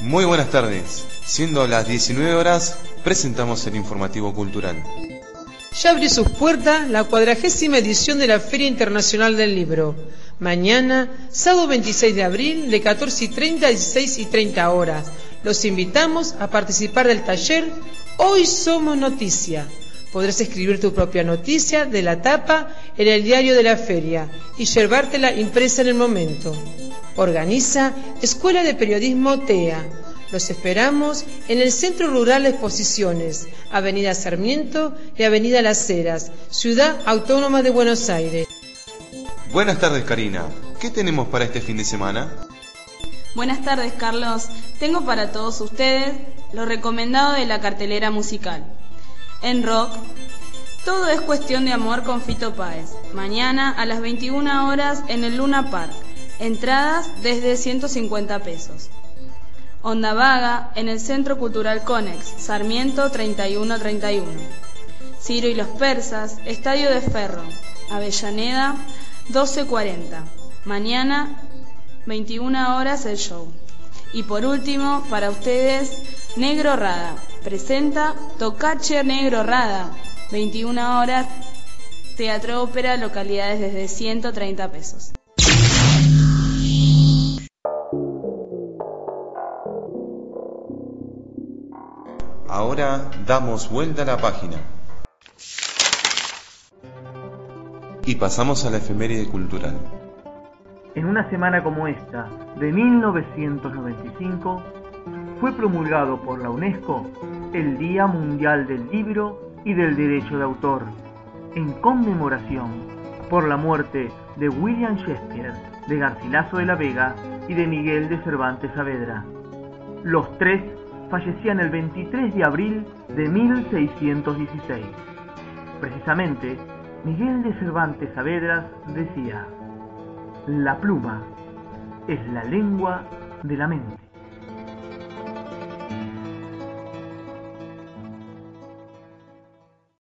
Muy buenas tardes. Siendo las 19 horas, presentamos el informativo cultural. Ya abrió sus puertas la cuadragésima edición de la Feria Internacional del Libro. Mañana, sábado 26 de abril, de 14 y 30 a 16 y 30 horas. Los invitamos a participar del taller Hoy Somos Noticia. Podrás escribir tu propia noticia de la tapa en el diario de la feria y llevártela impresa en el momento. Organiza Escuela de Periodismo TEA. Los esperamos en el Centro Rural de Exposiciones, Avenida Sarmiento y Avenida Las Heras, Ciudad Autónoma de Buenos Aires. Buenas tardes, Karina. ¿Qué tenemos para este fin de semana? Buenas tardes, Carlos. Tengo para todos ustedes lo recomendado de la cartelera musical. En rock, todo es cuestión de amor con Fito Páez. Mañana a las 21 horas en el Luna Park. Entradas desde 150 pesos. Onda Vaga en el Centro Cultural Conex, Sarmiento 3131. Ciro y los Persas, Estadio de Ferro, Avellaneda 1240. Mañana 21 horas el show. Y por último, para ustedes, Negro Rada. Presenta Tocache Negro Rada. 21 horas, Teatro Ópera, localidades desde 130 pesos. Ahora damos vuelta a la página. Y pasamos a la efeméride cultural. En una semana como esta, de 1995, fue promulgado por la UNESCO el Día Mundial del Libro y del Derecho de Autor, en conmemoración por la muerte de William Shakespeare, de Garcilaso de la Vega y de Miguel de Cervantes Saavedra. Los tres fallecían el 23 de abril de 1616. Precisamente, Miguel de Cervantes Saavedra decía, la pluma es la lengua de la mente.